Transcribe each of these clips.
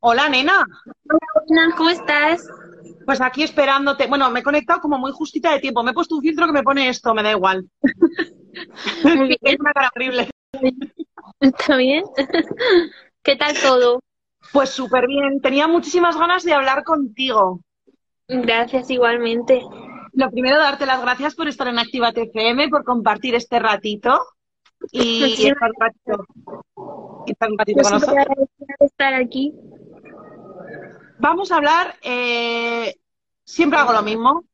Hola, nena. Hola, ¿cómo estás? Pues aquí esperándote. Bueno, me he conectado como muy justita de tiempo. Me he puesto un filtro que me pone esto, me da igual. Es una cara horrible. ¿Está bien? ¿Qué tal todo? Pues súper bien. Tenía muchísimas ganas de hablar contigo. Gracias igualmente. Lo primero, darte las gracias por estar en Activa TFM, por compartir este ratito y estar un ratito, y estar un ratito Yo con nosotros. estar aquí. Vamos a hablar, eh, siempre hago lo mismo.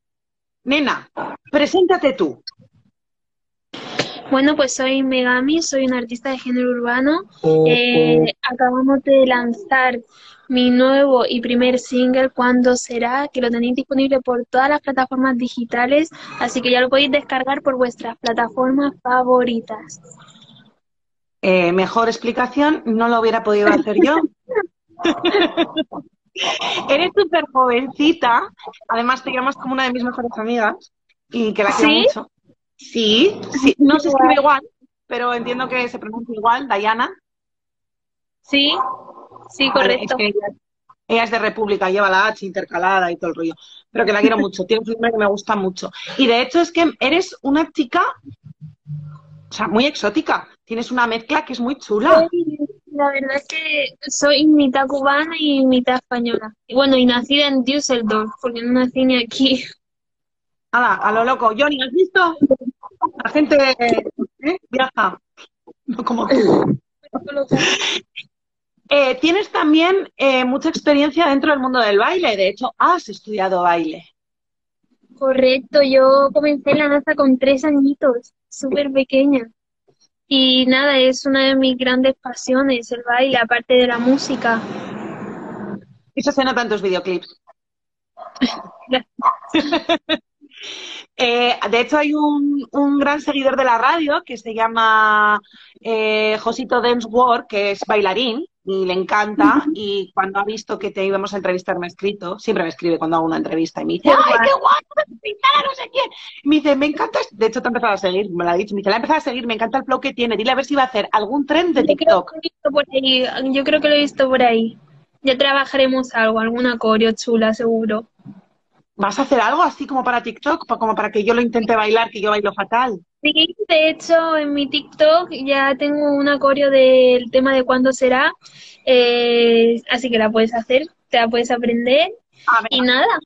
Nena, preséntate tú. Bueno, pues soy Megami, soy una artista de género urbano. Eh, acabamos de lanzar mi nuevo y primer single, ¿Cuándo será? Que lo tenéis disponible por todas las plataformas digitales, así que ya lo podéis descargar por vuestras plataformas favoritas. Eh, mejor explicación, no lo hubiera podido hacer yo. Eres súper jovencita, además te llamas como una de mis mejores amigas y que la quiero ¿Sí? mucho. Sí, sí, no se escribe igual, pero entiendo que se pronuncia igual, Dayana. Sí, sí, correcto. es que ella, es de República, lleva la H intercalada y todo el rollo, pero que la quiero mucho, tiene un filme que me gusta mucho. Y de hecho es que eres una chica, o sea, muy exótica, tienes una mezcla que es muy chula. La verdad es que soy mitad cubana y mitad española. Y bueno, y nacida en Düsseldorf, porque no nací ni aquí. Nada, a lo loco. Johnny, ¿has visto? La gente ¿eh? viaja, no como tú. Eh, tienes también eh, mucha experiencia dentro del mundo del baile, de hecho, has estudiado baile. Correcto, yo comencé en la danza con tres añitos, súper pequeña. Y nada, es una de mis grandes pasiones, el baile, aparte de la música. Eso se nota en tus videoclips. Eh, de hecho, hay un, un gran seguidor de la radio que se llama eh, Josito Dance World, que es bailarín y le encanta. Y cuando ha visto que te íbamos a entrevistar, me ha escrito. Siempre me escribe cuando hago una entrevista y me dice: ¡Ay, qué guay! a no sé quién! Y me dice: Me encanta. este-". De hecho, te ha empezado a seguir, me lo ha dicho. Me dice: La ha empezado a seguir, me encanta el flow que tiene. Dile a ver si va a hacer algún tren de Yo creo TikTok. que lo he visto por ahí, yo creo que lo he visto por ahí. Ya trabajaremos algo, alguna coreo chula, seguro. ¿Vas a hacer algo así como para TikTok? Como para que yo lo intente bailar, que yo bailo fatal. Sí, de hecho, en mi TikTok ya tengo un acorio del tema de cuándo será, eh, así que la puedes hacer, te la puedes aprender A ver, y nada.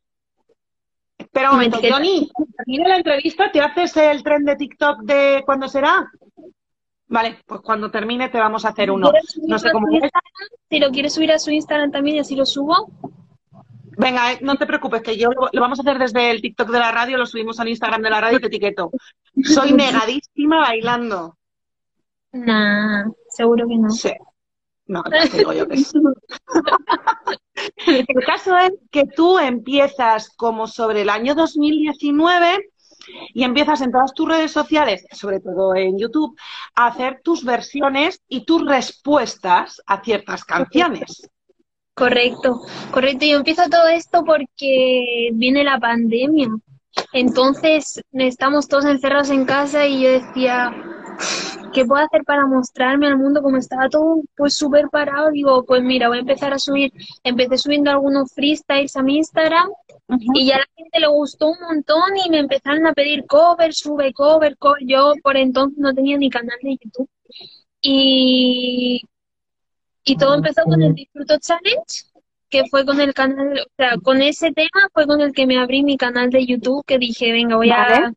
Espera un momento. Johnny, termine la entrevista, ¿te haces el tren de TikTok de cuándo será? Vale, pues cuando termine te vamos a hacer uno. ¿Quieres subirlo No sé cómo. Instagram? Si lo quieres subir a su Instagram también y así lo subo. Venga, eh, no te preocupes, que yo lo, lo vamos a hacer desde el TikTok de la radio, lo subimos al Instagram de la radio y te etiqueto. Soy negadísima bailando. Nah, seguro que no. Sí. No, te digo yo que sí. El caso es que tú empiezas como sobre el año 2019 y empiezas en todas tus redes sociales, sobre todo en YouTube, a hacer tus versiones y tus respuestas a ciertas canciones. Correcto, correcto. Y empieza todo esto porque viene la pandemia. Entonces estamos todos encerrados en casa y yo decía, ¿qué puedo hacer para mostrarme al mundo como estaba todo pues súper parado? Digo, pues mira, voy a empezar a subir. Empecé subiendo algunos freestyles a mi Instagram y ya a la gente le gustó un montón y me empezaron a pedir cover, sube cover, cover. Yo por entonces no tenía ni canal de YouTube. Y, y todo empezó con el Disfruto Challenge, que fue con el canal, o sea, con ese tema fue con el que me abrí mi canal de YouTube, que dije, venga, voy a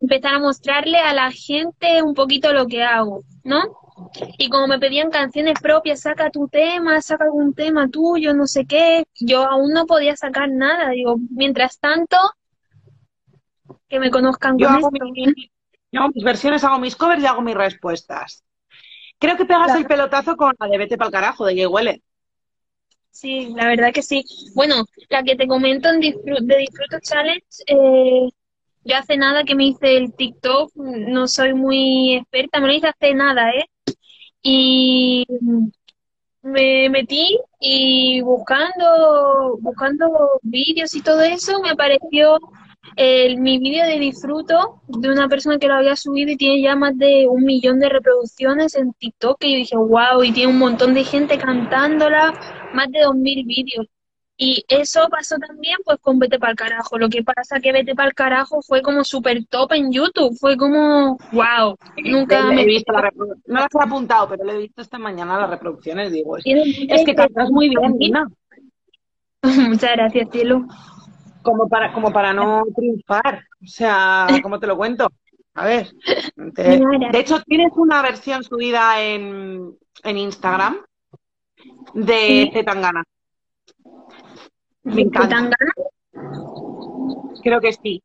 empezar a mostrarle a la gente un poquito lo que hago, ¿no? Y como me pedían canciones propias, saca tu tema, saca algún tema tuyo, no sé qué, yo aún no podía sacar nada. Digo, mientras tanto, que me conozcan Yo con hago, esto. mi- yo hago mis versiones, hago mis covers y hago mis respuestas. Creo que pegas Claro. el pelotazo con la de Vete pa'l carajo, de Jay Huele. Sí, la verdad que sí. Bueno, la que te comento en Disfru- de Disfruto Challenge, eh, yo hace nada que me hice el TikTok, no soy muy experta, me lo hice hace nada, ¿eh? Y me metí y buscando, buscando vídeos y todo eso, me apareció el, mi vídeo de disfruto de una persona que lo había subido y tiene ya más de un millón de reproducciones en TikTok, y yo dije, wow, y tiene un montón de gente cantándola, más de 2.000 vídeos. Y eso pasó también pues con Vete Pa'l Carajo. Lo que pasa que Vete Pa'l Carajo fue como súper top en YouTube. Fue como, wow, nunca Le- me... he visto la No las he apuntado, pero le he visto esta mañana las reproducciones. Digo, es, es que cantas muy bien, Nina. Muchas gracias, cielo. Como para, como para no triunfar. O sea, ¿cómo te lo cuento? A ver. te- de hecho, tienes una versión subida en, en Instagram de. Zetangana. Me encanta. Creo que sí.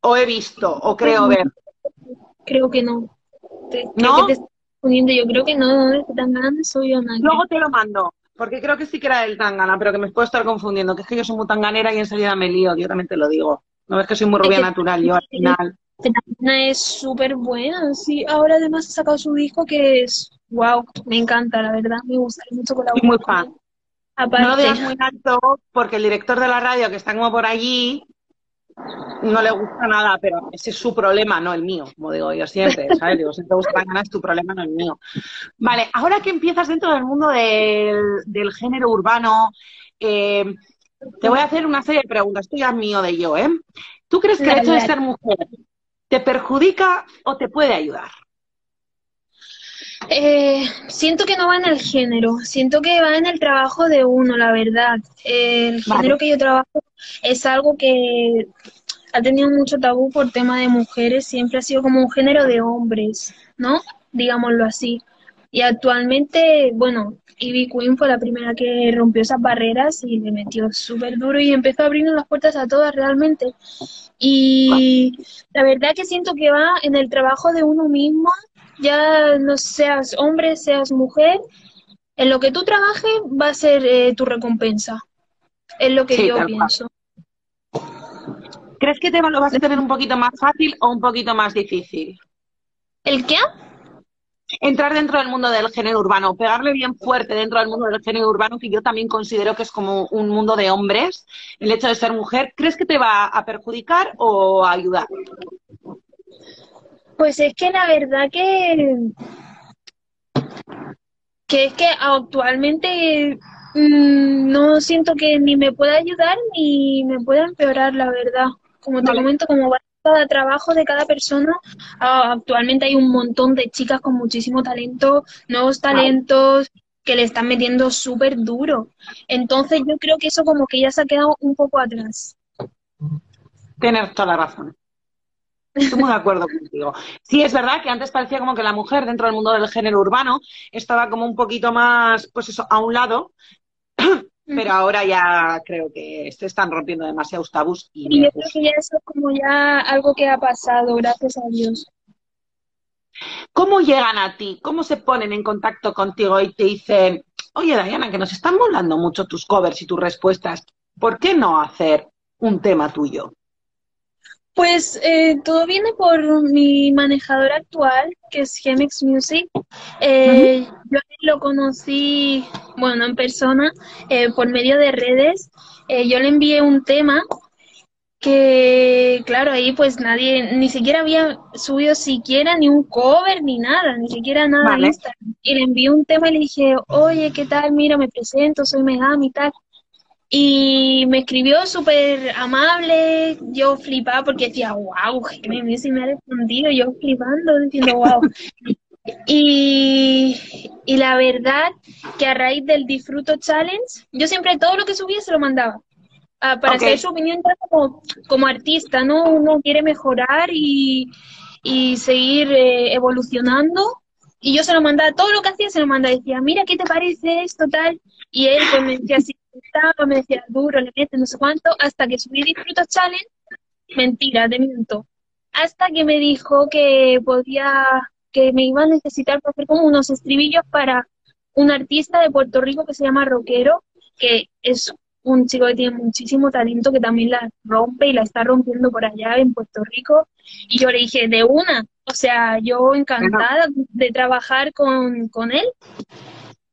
O he visto, o creo ver. Creo que no. Creo ¿No? que te confundiendo. Yo creo que no, no soy yo. Luego te lo mando, porque creo que sí que era del Tangana, pero que me puedo estar confundiendo, que es que yo soy muy tanganera y enseguida me lío, yo también te lo digo. No ves que soy muy rubia natural, yo al final. Tangana es súper buena, sí. Ahora además ha sacado su disco que es, wow, me encanta, la verdad. Me gusta mucho colaborar. Soy muy con fan. No lo digas muy alto, porque el director de la radio, que está como por allí, no le gusta nada, pero ese es su problema, no el mío, como digo yo siempre, ¿sabes? Digo, si te gusta Tangana es tu problema, no el mío. Vale, ahora que empiezas dentro del mundo del, del género urbano, eh, te voy a hacer una serie de preguntas, esto ya es mío de yo, ¿eh? ¿Tú crees que el hecho de ser mujer te perjudica o te puede ayudar? Eh, siento que no va en el género, siento que va en el trabajo de uno, la verdad. El Vale. género que yo trabajo es algo que ha tenido mucho tabú por tema de mujeres, siempre ha sido como un género de hombres, ¿no? Digámoslo así. Y actualmente, bueno, Ivy Queen fue la primera que rompió esas barreras y le metió súper duro y empezó a abrirnos las puertas a todas realmente. Y la verdad que siento que va en el trabajo de uno mismo, ya no seas hombre, seas mujer, en lo que tú trabajes va a ser eh, tu recompensa. Es lo que Sí, yo cual. pienso. ¿Crees que te lo vas a tener un poquito más fácil o un poquito más difícil? ¿El qué? Entrar dentro del mundo del género urbano, pegarle bien fuerte dentro del mundo del género urbano, que yo también considero que es como un mundo de hombres, el hecho de ser mujer, ¿crees que te va a perjudicar o a ayudar? Pues es que la verdad que, que es que actualmente mm, no siento que ni me pueda ayudar ni me pueda empeorar, la verdad. Como te Vale. comento, como va cada trabajo de cada persona, actualmente hay un montón de chicas con muchísimo talento, nuevos talentos que le están metiendo súper duro. Entonces yo creo que eso como que ya se ha quedado un poco atrás. Tienes toda la razón. Estoy muy de acuerdo contigo. Sí, es verdad que antes parecía como que la mujer dentro del mundo del género urbano estaba como un poquito más, pues eso, a un lado, pero ahora ya creo que se están rompiendo demasiados tabús y Y yo creo que ya eso es como ya algo que ha pasado, gracias a Dios. ¿Cómo llegan a ti? ¿Cómo se ponen en contacto contigo y te dicen, oye Diana, que nos están molando mucho tus covers y tus respuestas, ¿por qué no hacer un tema tuyo? Pues eh, todo viene por mi manejador actual, que es Gemex Music. Eh, Yo lo conocí, bueno, no en persona, eh, por medio de redes. Eh, yo le envié un tema que, claro, ahí pues nadie, ni siquiera había subido siquiera ni un cover ni nada, ni siquiera nada Vale. Instagram. Y le envié un tema y le dije, oye, ¿qué tal? Mira, me presento, soy Megami y tal. Y me escribió súper amable, yo flipaba porque decía, wow, Jaime si me ha respondido, yo flipando, diciendo, wow. Y, y la verdad que a raíz del Disfruto Challenge, yo siempre todo lo que subía se lo mandaba. ah, para Ok. saber su opinión como, como artista, ¿no? Uno quiere mejorar y, y seguir eh, evolucionando. Y yo se lo mandaba, todo lo que hacía se lo mandaba, decía, mira, ¿qué te parece esto, tal? Y él pues me decía, sí, me gustaba, me decía, duro, le metes, no sé cuánto, hasta que subí Disfruto Challenge, mentira, te miento. Hasta que me dijo que podía, que me iba a necesitar para hacer como unos estribillos para un artista de Puerto Rico que se llama Rockero, que es un chico que tiene muchísimo talento, que también la rompe y la está rompiendo por allá en Puerto Rico. Y yo le dije, de una, o sea, yo encantada de trabajar con, con él.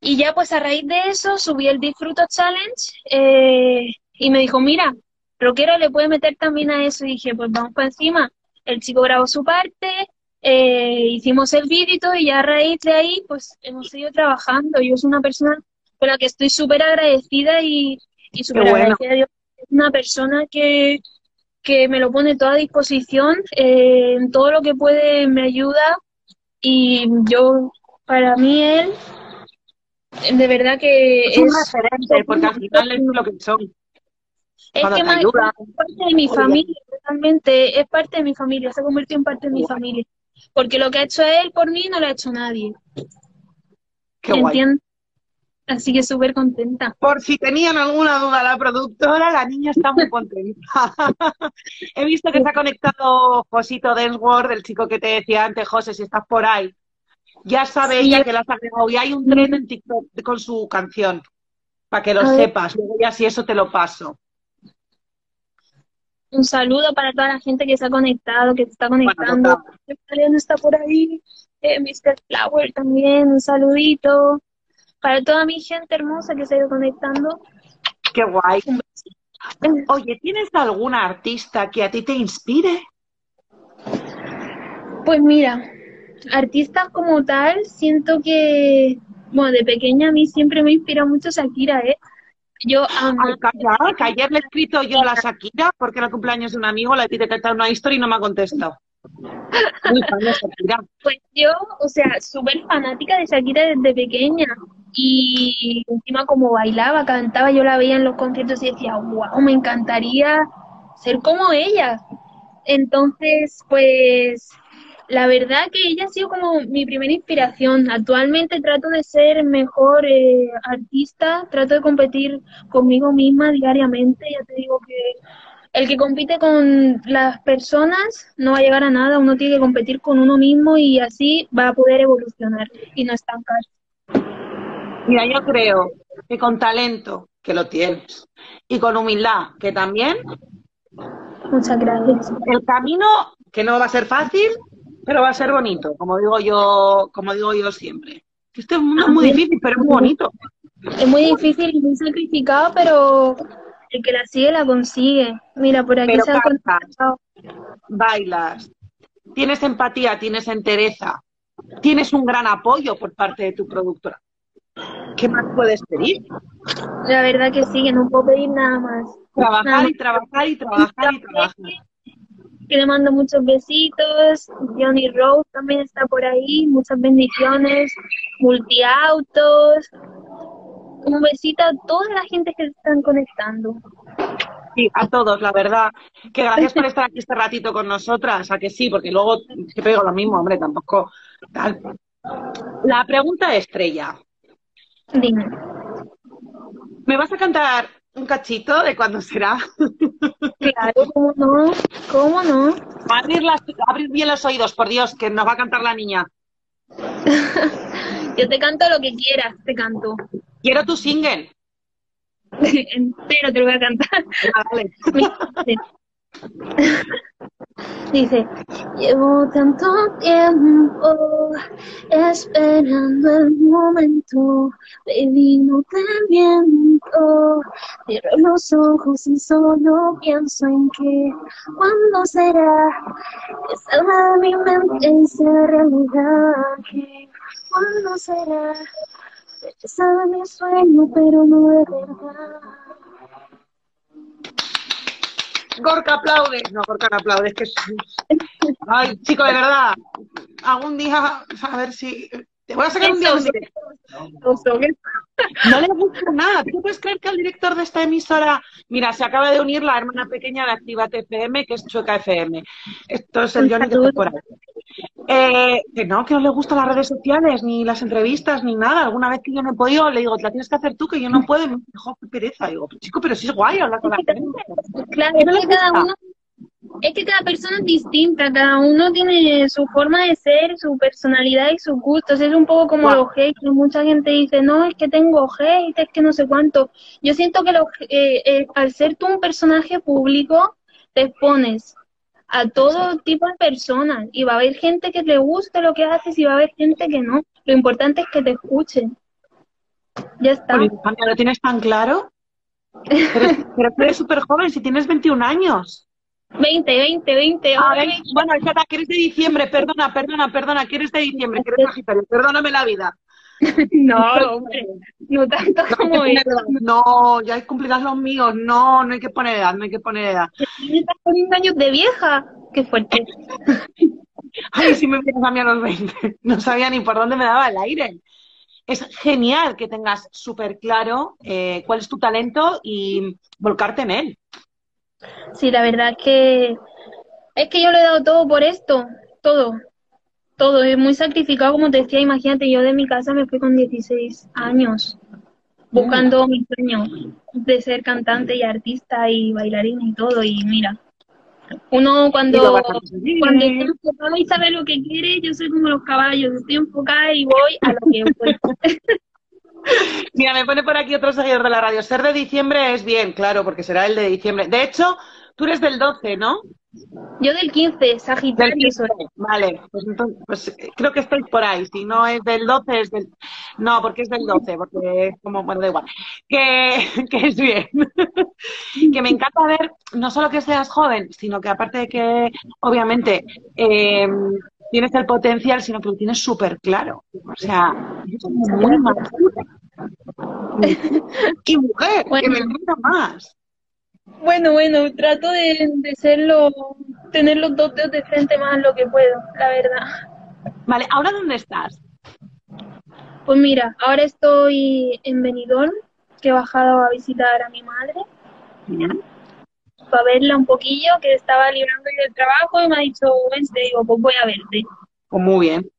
Y ya pues a raíz de eso subí el Disfruto Challenge eh, y me dijo, mira, Rockero le puede meter también a eso. Y dije, pues vamos para encima. El chico grabó su parte, eh, hicimos el vídeo y todo, y ya a raíz de ahí pues hemos seguido trabajando. Yo soy una persona con la que estoy súper agradecida y, y súper agradecida a Dios. Es una persona que, que me lo pone toda a disposición, eh, en todo lo que puede me ayuda y yo, para mí él, de verdad que es, un referente, porque al final es lo que son. Es que me, es parte de mi familia, realmente, es parte de mi familia, se ha convertido en parte de mi familia. Porque lo que ha hecho él por mí no lo ha hecho nadie. Qué guay. Así que súper contenta. Por si tenían alguna duda la productora, la niña está muy contenta. He visto que se ha conectado Josito Densworth, el chico que te decía antes, José, si estás por ahí. Ya sabe ella que la has agregado y hay un tren en TikTok con su canción, para que lo sepas. Luego ya si eso te lo paso. Un saludo para toda la gente que se ha conectado, que se está conectando. Bueno, está por ahí. Eh, Mr. Flower también, un saludito para toda mi gente hermosa que se ha ido conectando. Qué guay. Oye, ¿tienes alguna artista que a ti te inspire? Pues mira, artistas como tal, siento que, bueno, de pequeña a mí siempre me inspira mucho Shakira, ¿eh? Yo amo. que ayer le he escrito yo a la Shakira porque era el cumpleaños de un amigo, le he etiquetado una historia y no me ha contestado. Muy fan de Shakira. Pues yo, o sea, súper fanática de Shakira desde pequeña y encima como bailaba, cantaba, yo la veía en los conciertos y decía, wow, me encantaría ser como ella. Entonces, pues la verdad que ella ha sido como mi primera inspiración. Actualmente trato de ser mejor eh, artista, trato de competir conmigo misma diariamente. Ya te digo que el que compite con las personas no va a llegar a nada, uno tiene que competir con uno mismo y así va a poder evolucionar y no estancarse. Mira, yo creo que con talento, que lo tienes, y con humildad, que también. Muchas gracias. El camino, que no va a ser fácil, pero va a ser bonito, como digo yo, como digo yo siempre. Este mundo es muy difícil, pero es muy bonito. Es muy difícil y muy sacrificado, pero el que la sigue la consigue. Mira, por aquí se ha Bailas, tienes empatía, tienes entereza, tienes un gran apoyo por parte de tu productora. ¿Qué más puedes pedir? La verdad que sí, que no puedo pedir nada más. Trabajar y trabajar y trabajar y trabajar. Que le mando muchos besitos. Johnny Rose también está por ahí. Muchas bendiciones. Multiautos. Un besito a toda la gente que se están conectando. Sí, a todos, la verdad. Que gracias por estar aquí este ratito con nosotras, a que sí, porque luego te pego lo mismo, hombre, tampoco tal. La pregunta estrella. Dime. ¿Me vas a cantar un cachito de cuándo será? Claro, ¿cómo no? ¿Cómo no? Abrir, abrir bien los oídos, por Dios, que nos va a cantar la niña. Yo te canto lo que quieras, te canto. Quiero tu single. Entero te lo voy a cantar. Ah, Dice, llevo tanto tiempo esperando el momento, baby, no te miento. Cierro los ojos y solo pienso en que, ¿cuándo será? Que salga de mi mente y sea realidad. Que, ¿cuándo será? Rechazada mi sueño, pero no de verdad. Gorka aplaude. No, Gorka no aplaude, es que. Ay, chico, de verdad. Algún día, a ver si... Te voy a sacar un día un. No le gusta nada. ¿Tú puedes creer que el director de esta emisora... Mira, se acaba de unir la hermana pequeña de Activa TFM, que es Chueca FM. Esto es el Johnny por ahí. Eh, que no, que no le gustan las redes sociales, ni las entrevistas, ni nada. Alguna vez que yo no he podido, le digo, la tienes que hacer tú, que yo no puedo. Y me dijo, qué pereza. digo, chico, pero si es guay hablar con la gente. Claro, es que cada uno, es que cada persona es distinta, cada uno tiene su forma de ser, su personalidad y sus gustos. Es un poco como los haters. Mucha gente dice, no, es que tengo hate, es que no sé cuánto. Yo siento que eh, eh, al ser tú un personaje público, te expones a todo tipo de personas y va a haber gente que le guste lo que haces y va a haber gente que no. Lo importante es que te escuchen. Ya está. ¿Lo tienes tan claro? Pero, tú eres súper joven, si tienes 21 años. 20, 20, 20. bueno, espera, que eres de diciembre, perdona, perdona, perdona, que eres de diciembre, que eres Sagitario, perdóname la vida. no, hombre, no tanto como eso. No, ya cumplirás los míos. No, no hay que poner edad, no hay que poner edad. Me estás poniendo años de vieja. Qué fuerte. Ay, si me vienes a mí a los 20. No sabía ni por dónde me daba el aire. Es genial que tengas súper claro eh, cuál es tu talento y volcarte en él. Sí, la verdad que es que yo le he dado todo por esto, todo, todo, es muy sacrificado, como te decía, imagínate, yo de mi casa me fui con 16 años, buscando mi sueño de ser cantante y artista y bailarina y todo, y mira, uno cuando, cuando está enfocado y sabe lo que quiere, yo soy como los caballos, estoy enfocada y voy a lo que voy. Mira, me pone por aquí otro seguidor de la radio. Ser de diciembre es bien, claro, porque será el de diciembre. De hecho, tú eres del 12, ¿no? Yo del 15, Sagitario. Del 15, vale, pues, entonces, pues creo que estoy por ahí. Si no es del 12, es del. No, porque es del 12, porque es como, bueno, da igual. Que, que es bien. que me encanta ver, no solo que seas joven, sino que aparte de que, obviamente, eh, tienes el potencial, sino que lo tienes súper claro. O sea, es muy madura. ¡Qué mujer! Bueno. ¡Que me encanta más! Bueno, bueno, trato de, de serlo, tener los dos dedos de frente más lo que puedo, la verdad. Vale, ¿ahora dónde estás? Pues mira, ahora estoy en Benidorm, que he bajado a visitar a mi madre, para verla un poquillo, que estaba librando yo del trabajo y me ha dicho, vente, digo, pues voy a verte. Pues muy bien.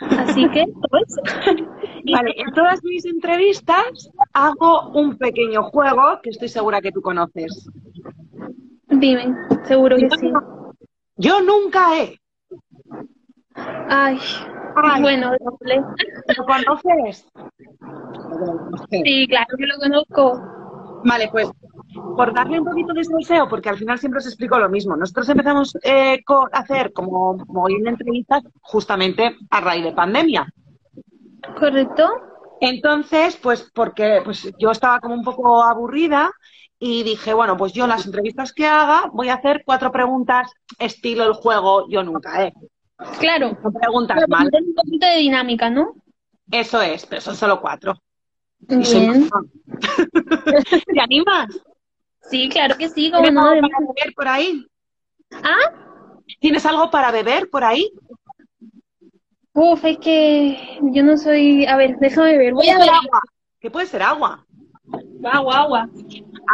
Así que, pues, Vale, en todas mis entrevistas hago un pequeño juego que estoy segura que tú conoces. dime, seguro que sí. Yo nunca he. Ay, Ay. bueno, doble. ¿Lo conoces? Sí, claro que lo conozco. Vale, pues por darle un poquito de salseo, porque al final siempre os explico lo mismo. Nosotros empezamos eh, a hacer como, como hoy en entrevistas justamente a raíz de pandemia. ¿Correcto? Entonces, pues porque pues yo estaba como un poco aburrida y dije, bueno, pues yo en las entrevistas que haga voy a hacer cuatro preguntas estilo el juego Yo Nunca, ¿eh? Claro. No preguntas Pero mal. un poquito de dinámica, ¿no? Eso es, pero son solo cuatro. Soy Bien. ¿Te animas? Sí, claro que sí, como ¿Tienes no. algo para beber por ahí? Ah, ¿Tienes algo para beber por ahí? Uf, es que yo no soy. A ver, déjame ver. Voy a ver. agua. ¿Qué puede ser agua? Agua, agua.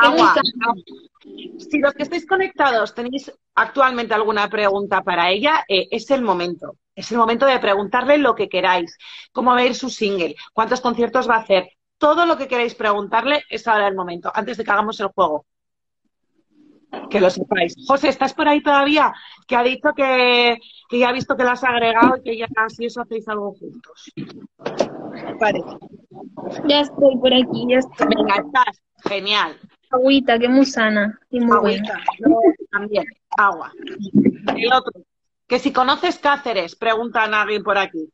Agua. Si los que estáis conectados tenéis actualmente alguna pregunta para ella, eh, es el momento. Es el momento de preguntarle lo que queráis. ¿Cómo va a ir su single? ¿Cuántos conciertos va a hacer? Todo lo que queráis preguntarle es ahora el momento, antes de que hagamos el juego. Que lo sepáis. José, ¿estás por ahí todavía? Que ha dicho que, que ya ha visto que la has agregado y que ya si eso hacéis algo juntos. Vale. Ya estoy por aquí, ya estoy. Venga, estás. Genial. Agüita, que muy sana y muy buena. Agüita. También, agua. El otro. Que si conoces Cáceres, preguntan a alguien por aquí.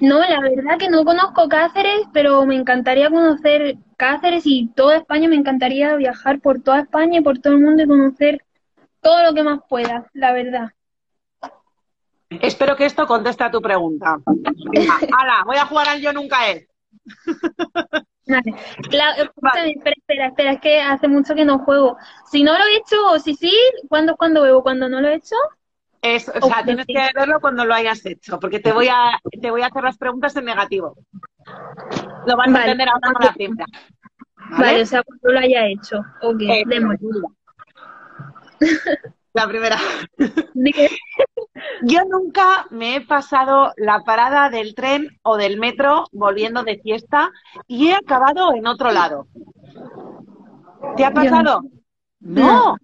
No, la verdad que no conozco Cáceres, pero me encantaría conocer Cáceres y toda España. Me encantaría viajar por toda España y por todo el mundo y conocer todo lo que más pueda, la verdad. Espero que esto conteste a tu pregunta. Venga, voy a jugar al Yo Nunca He. Vale. La- escúchame, espera, espera, espera, es que hace mucho que no juego. Si no lo he hecho, o si sí, ¿cuándo es cuando bebo? Cuando no lo he hecho, Es, o sea, tienes que verlo cuando lo hayas hecho, porque te voy a, te voy a hacer las preguntas en negativo. Lo vas a Vale. entender ahora con la primera. vale, o sea, cuando lo haya hecho. Ok, Eh. La primera. Yo nunca me he pasado la parada del tren o del metro volviendo de fiesta y he acabado en otro lado. ¿Te ha pasado? No,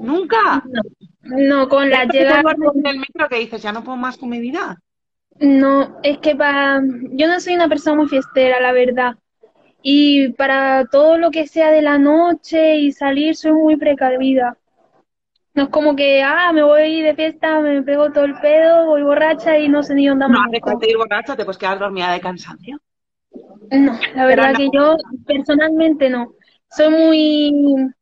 nunca. No, no, con la ¿Es que te llegada. en el metro que dices, ya no puedo más con mi vida? No, es que para. Yo no soy una persona muy fiestera, la verdad. Y para todo lo que sea de la noche y salir, soy muy precavida. No es como que, ah, me voy de fiesta, me pego todo el pedo, voy borracha y no sé ni dónde No falta ir borracha, te puedes quedar dormida de cansancio. No, la verdad no. que yo personalmente no. Soy muy...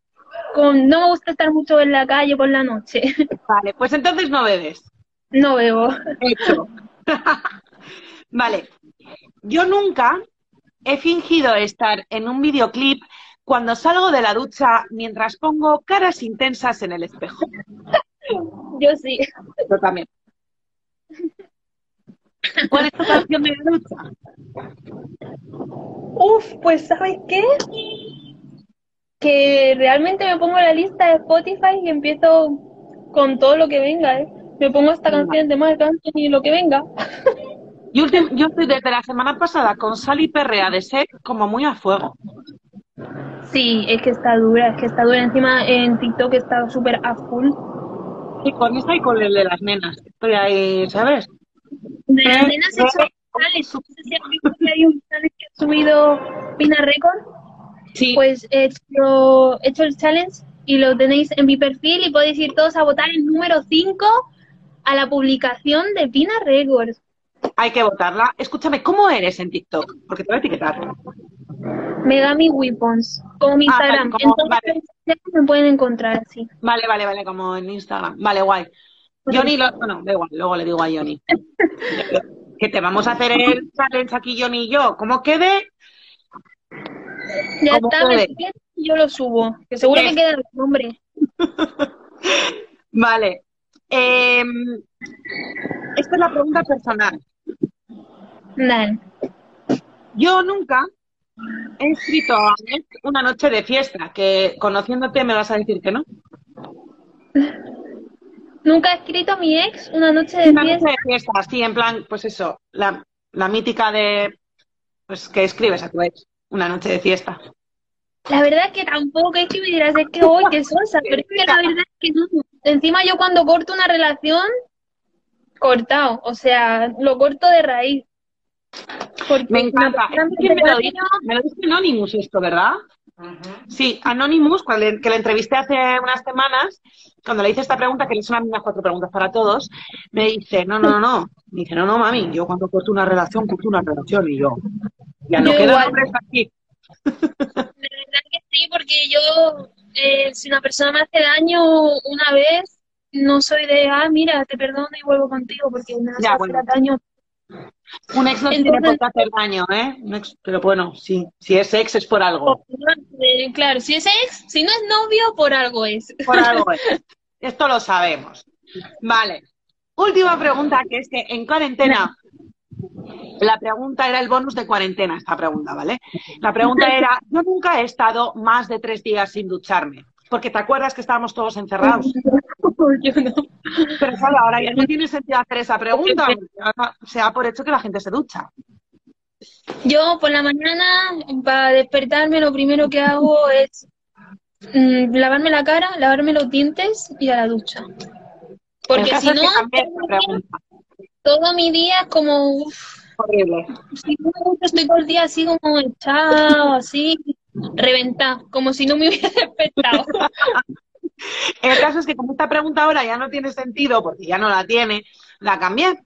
Con, no me gusta estar mucho en la calle por la noche. Vale, pues entonces no bebes. No bebo. Hecho. vale, Yo nunca he fingido estar en un videoclip cuando salgo de la ducha mientras pongo caras intensas en el espejo. Yo sí. Yo también. ¿Cuál es tu canción de la ducha? Uf, pues ¿sabes qué? Que realmente me pongo la lista de Spotify y empiezo con todo lo que venga, ¿eh? Me pongo esta canción de más canción y lo que venga. Yo, yo estoy desde la semana pasada con Sally Perrea de Sec como muy a fuego. Sí, es que está dura, es que está dura. Encima en TikTok está súper a full. Y con esa y con el de las nenas. Estoy ahí, ¿sabes? De las Eh, nenas he eh, challenge. No sé si has visto que hay un que ha subido Pina Record. Sí. Pues he hecho, he hecho el challenge y lo tenéis en mi perfil y podéis ir todos a votar el número 5 a la publicación de Pina Records. Hay que votarla. Escúchame, ¿cómo eres en TikTok? Porque te voy a etiquetar. Megami Weapons, como mi Ah, Instagram. vale, como- en todas vale. me pueden encontrar así. Vale, vale, vale, como en Instagram. Vale, guay. Johnny, lo- bueno, da igual, luego le digo a Johnny. que te vamos a hacer el challenge aquí, Johnny y yo. ¿Cómo quede? Ya ¿Cómo está, me yo lo subo. Que seguro que queda el nombre. Vale. Em, esta es la pregunta personal. Dale. Yo nunca he escrito a una noche de fiesta, que conociéndote me vas a decir que no. Nunca he escrito a mi ex una noche de Una noche fiesta. de fiesta, así en plan, pues eso, la, la mítica de, pues que escribes a tu ex, una noche de fiesta. La verdad es que tampoco es que me dirás, es que hoy que sosa, pero es que la verdad es que no. Encima yo cuando corto una relación, cortado, o sea, lo corto de raíz. Porque Me encanta. me lo dice, me lo dice Anonymous esto, ¿verdad? Sí, Anonymous, cuando le- que le entrevisté hace unas semanas, cuando le hice esta pregunta, que le son las mismas cuatro preguntas para todos, me dice, no, no, no, no. Me dice, no, no, mami, yo cuando corto una relación, corto una relación y yo. Ya no quedan hombres aquí. De verdad que sí, porque yo, eh, si una persona me hace daño una vez, no soy de, ah, mira, te perdono y vuelvo contigo, porque me hacer bueno. daño. Un ex no tiene Entonces- por qué hacer daño, ¿eh? Un ex- pero bueno, sí, si es ex es por algo. Eh, claro, si es ex, si no es novio, por algo es. Por algo es. Esto lo sabemos. Vale. Última pregunta, que es que en cuarentena, la pregunta era el bonus de cuarentena, esta pregunta, ¿vale? La pregunta era, yo nunca he estado más de tres días sin ducharme, porque te acuerdas que estábamos todos encerrados. Yo no. Pero claro, ahora ya no tiene sentido hacer esa pregunta, porque ahora se da por hecho que la gente se ducha. Yo por la mañana, para despertarme, lo primero que hago es mm, lavarme la cara, lavarme los dientes y a la ducha. Porque si no, todo mi día es como, Horrible. estoy todo el día así como echado, así, reventado, como si no me hubiera despertado. El caso es que como esta pregunta ahora ya no tiene sentido, porque ya no la tiene, la cambié.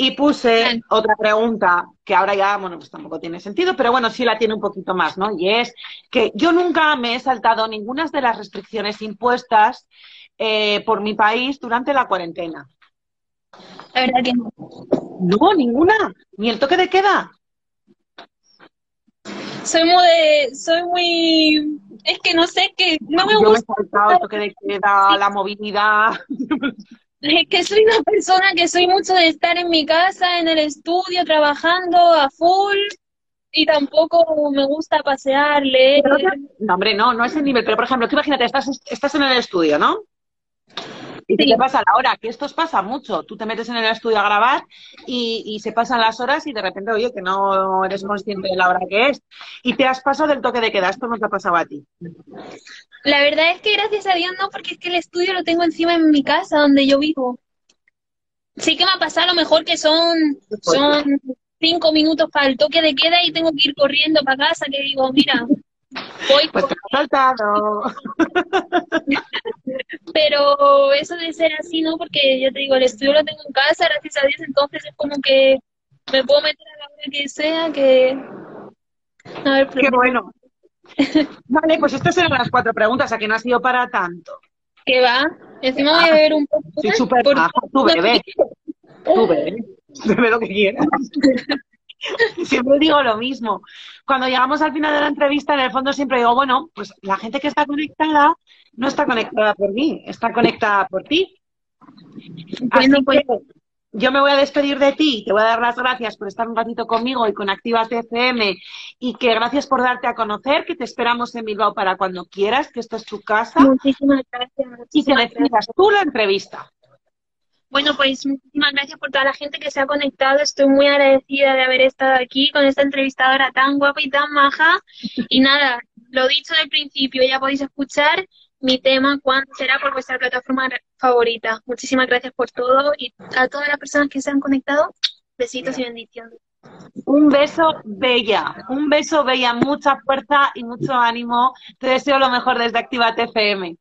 Y puse otra pregunta que ahora ya, bueno, pues tampoco tiene sentido, pero bueno, sí la tiene un poquito más, ¿no? Y es que yo nunca me he saltado ninguna de las restricciones impuestas eh, por mi país durante la cuarentena. La verdad que no. No, ninguna. Ni el toque de queda. Soy muy de, soy muy, es que no sé, que no me Yo me he gusta, saltado el toque de queda, la movilidad. es que soy una persona que soy mucho de estar en mi casa, en el estudio, trabajando a full, y tampoco me gusta pasear, leer. No, hombre, no, no es el nivel. Pero, por ejemplo, tú imagínate, estás, estás en el estudio, ¿no? Y Sí. te pasa la hora, que esto os pasa mucho. Tú te metes en el estudio a grabar y, y se pasan las horas y de repente, oye, que no eres consciente de la hora que es. Y te has pasado del toque de queda. Esto no te ha pasado a ti. La verdad es que gracias a Dios no, porque es que el estudio lo tengo encima en mi casa, donde yo vivo. Sí que me ha pasado a lo mejor que son, son cinco minutos para el toque de queda y tengo que ir corriendo para casa, que digo, mira, voy, Pues has saltado. pero eso de ser así, ¿no? Porque yo te digo, el estudio lo tengo en casa, gracias a Dios, entonces es como que me puedo meter a la hora que sea, que... A ver, Qué bueno. Vale, pues estas eran las cuatro preguntas, a que no ha sido para tanto. ¿qué va? Encima voy a beber un poco más, súper baja. Tú bebé. Tú bebé. Bebe lo que quieras. siempre digo lo mismo. Cuando llegamos al final de la entrevista, en el fondo siempre digo, bueno, pues la gente que está conectada no está conectada por mí, está conectada por ti. Así pues que yo me voy a despedir de ti, te voy a dar las gracias por estar un ratito conmigo y con Activa TCM y que gracias por darte a conocer, que te esperamos en Bilbao para cuando quieras, que esto es tu casa. Muchísimas gracias. y que decidas tú la entrevista. Bueno, pues muchísimas gracias por toda la gente que se ha conectado. Estoy muy agradecida de haber estado aquí con esta entrevistadora tan guapa y tan maja. Y nada, lo dicho del principio, ya podéis escuchar mi tema cuándo será por vuestra plataforma favorita. Muchísimas gracias por todo y a todas las personas que se han conectado, besitos y bendiciones. Un beso bella, un beso bella, mucha fuerza y mucho ánimo. Te deseo lo mejor desde Activa TFM.